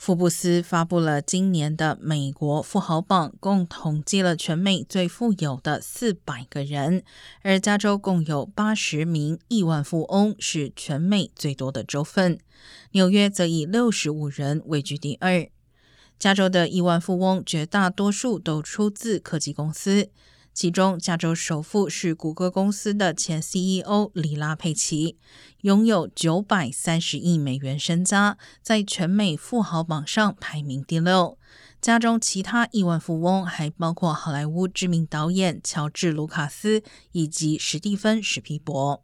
福布斯发布了今年的美国富豪榜，共统计了全美最富有的四百个人，而加州共有八十名亿万富翁，是全美最多的州份。纽约则以六十五人位居第二。加州的亿万富翁绝大多数都出自科技公司。其中，加州首富是谷歌公司的前 CEO 里拉佩奇，拥有九百三十亿美元身家，在全美富豪榜上排名第六。家中其他亿万富翁还包括好莱坞知名导演乔治·卢卡斯以及史蒂芬·史皮伯。